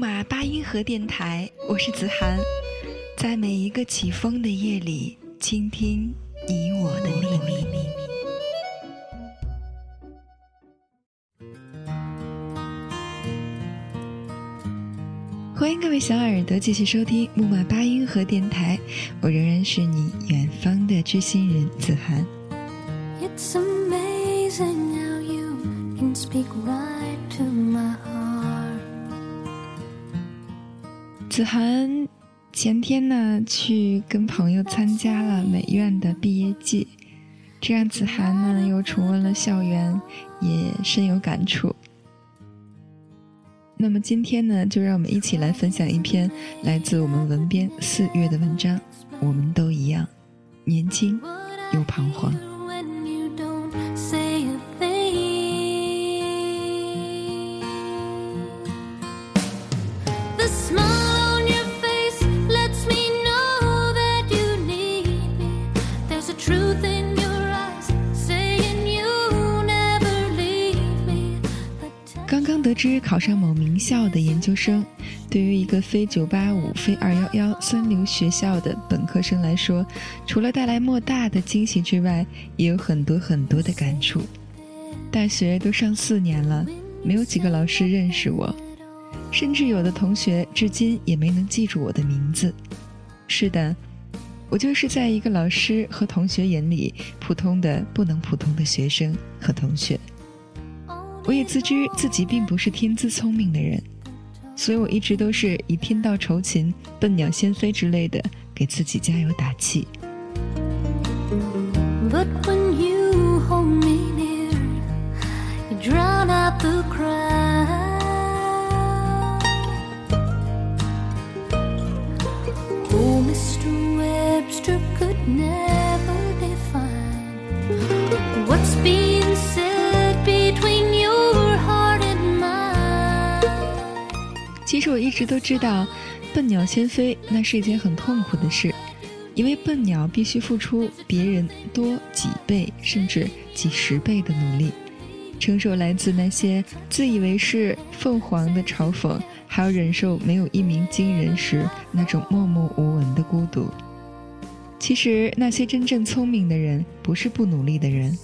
木马八音盒电台，我是子涵，在每一个起风的夜里，倾听你我的秘密。欢迎各位小耳朵继续收听木马八音盒电台，我仍然是你远方的知心人子涵。It's amazing how you speak right 子涵前天呢去跟朋友参加了美院的毕业季，这让子涵呢又重温了校园，也深有感触。那么今天呢，就让我们一起来分享一篇来自我们文编四月的文章。我们都一样，年轻又彷徨。得知考上某名校的研究生，对于一个非985、非211三流学校的本科生来说，除了带来莫大的惊喜之外，也有很多很多的感触。大学都上四年了，没有几个老师认识我，甚至有的同学至今也没能记住我的名字。是的，我就是在一个老师和同学眼里普通的不能普通的学生和同学。我也自知自己并不是天资聪明的人，所以我一直都是以天道酬勤、笨鸟先飞之类的给自己加油打气。其实我一直都知道，笨鸟先飞那是一件很痛苦的事，因为笨鸟必须付出别人多几倍甚至几十倍的努力，承受来自那些自以为是凤凰的嘲讽，还要忍受没有一鸣惊人时那种默默无闻的孤独。其实那些真正聪明的人，不是不努力的人，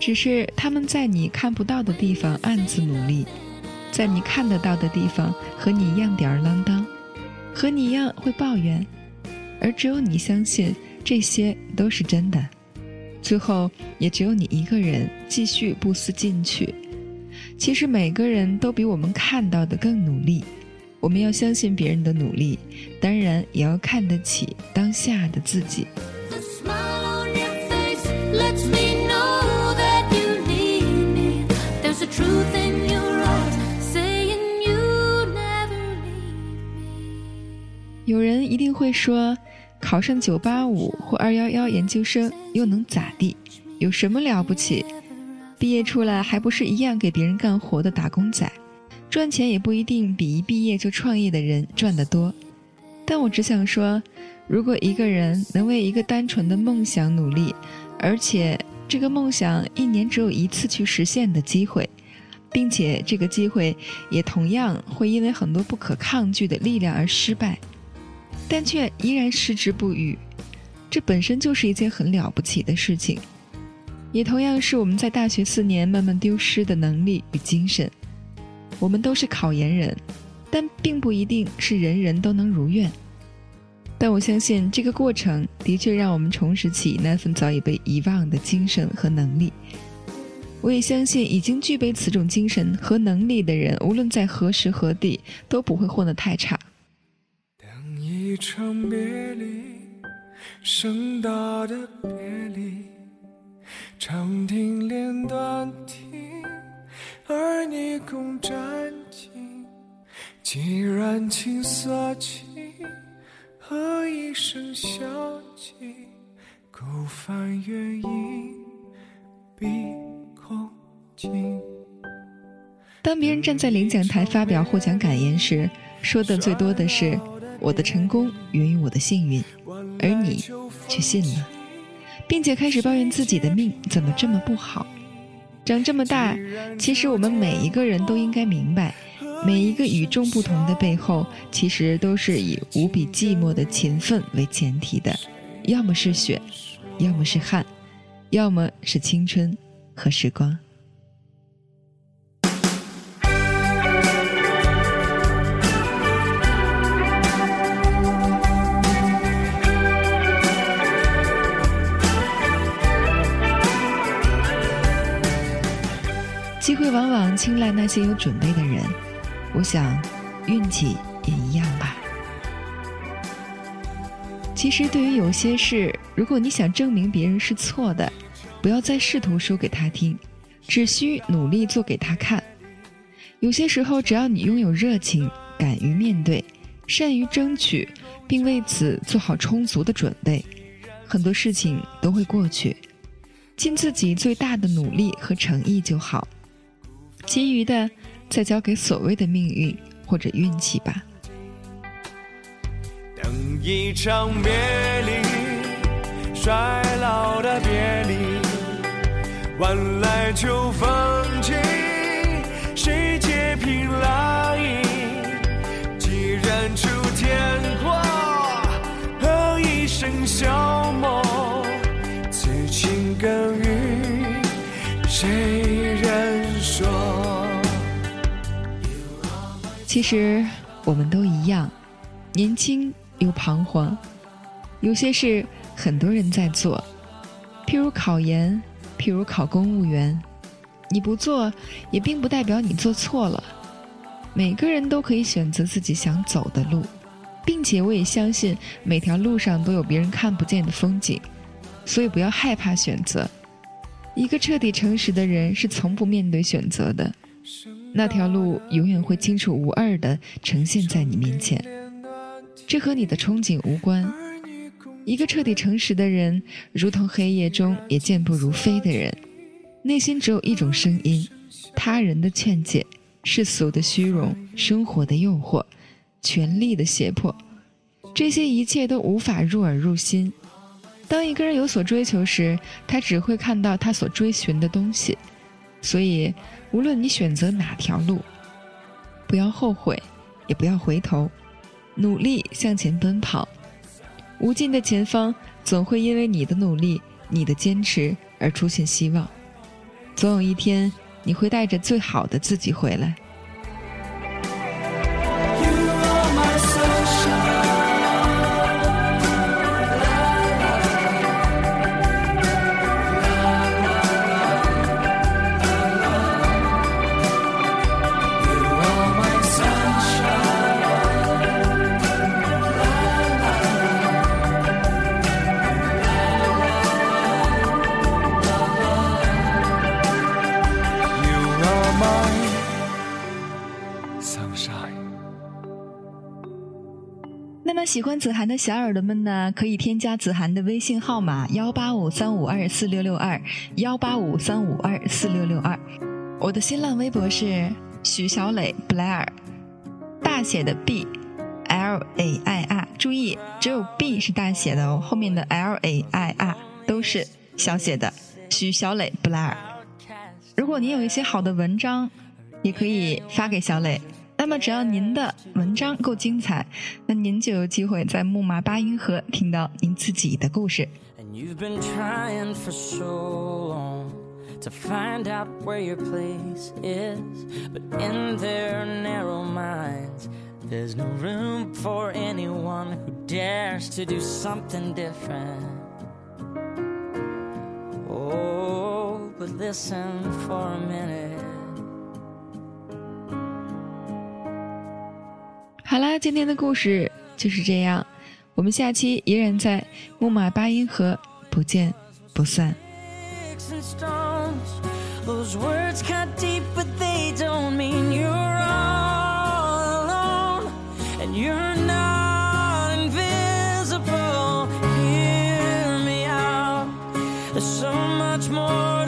只是他们在你看不到的地方暗自努力。在你看得到的地方，和你一样吊儿郎当，和你一样会抱怨，而只有你相信这些都是真的。最后，也只有你一个人继续不思进取。其实每个人都比我们看到的更努力。我们要相信别人的努力，当然也要看得起当下的自己。有人一定会说，考上九八五或二幺幺研究生又能咋地？有什么了不起？毕业出来还不是一样给别人干活的打工仔，赚钱也不一定比一毕业就创业的人赚得多。但我只想说，如果一个人能为一个单纯的梦想努力，而且这个梦想一年只有一次去实现的机会，并且这个机会也同样会因为很多不可抗拒的力量而失败。但却依然矢志不渝，这本身就是一件很了不起的事情，也同样是我们在大学四年慢慢丢失的能力与精神。我们都是考研人，但并不一定是人人都能如愿。但我相信这个过程的确让我们重拾起那份早已被遗忘的精神和能力。我也相信，已经具备此种精神和能力的人，无论在何时何地，都不会混得太差。一场别离，盛大的别离，长亭连断亭，而你共沾巾，既然青色起，何一声笑泣？孤帆远影碧空尽。当别人站在领奖台发表获奖感言时，说的最多的是“我的成功源于我的幸运”，而你却信了，并且开始抱怨自己的命怎么这么不好。长这么大，其实我们每一个人都应该明白，每一个与众不同的背后，其实都是以无比寂寞的勤奋为前提的，要么是血，要么是汗，要么是青春和时光。机会往往青睐那些有准备的人，我想，运气也一样吧。其实，对于有些事，如果你想证明别人是错的，不要再试图说给他听，只需努力做给他看。有些时候，只要你拥有热情，敢于面对，善于争取，并为此做好充足的准备，很多事情都会过去。尽自己最大的努力和诚意就好。其余的，再交给所谓的命运或者运气吧。等一场别离，衰老的别离，晚来秋风起，谁接凭来意？既然出天阔，何一生消其实我们都一样，年轻又彷徨。有些事很多人在做，譬如考研，譬如考公务员。你不做，也并不代表你做错了。每个人都可以选择自己想走的路，并且我也相信每条路上都有别人看不见的风景，所以不要害怕选择。一个彻底诚实的人是从不面对选择的。那条路永远会清楚无二的呈现在你面前，这和你的憧憬无关。一个彻底诚实的人，如同黑夜中也健步如飞的人，内心只有一种声音：他人的劝解、世俗的虚荣、生活的诱惑、权力的胁迫，这些一切都无法入耳入心。当一个人有所追求时，他只会看到他所追寻的东西。所以，无论你选择哪条路，不要后悔，也不要回头，努力向前奔跑。无尽的前方总会因为你的努力、你的坚持而出现希望。总有一天，你会带着最好的自己回来。那么喜欢子涵的小耳朵们呢，可以添加子涵的微信号码幺八五三五二四六六二幺八五三五二四六六二。我的新浪微博是许小磊布莱尔，大写的 B L A I R，注意只有 B 是大写的哦，后面的 L A I R 都是小写的。许小磊布莱尔，如果你有一些好的文章，也可以发给小磊。那么，只要您的文章够精彩，那您就有机会在木马八音盒听到您自己的故事。To find out where your place is, but in their narrow minds, there's no room for anyone who dares to do something different. Oh, but listen for a minute. 好啦今天的故事就是这样我们下期依然在木马八音盒不见不散 those words cut deep but they don't mean you're all alone and you're not invisible here we are so much more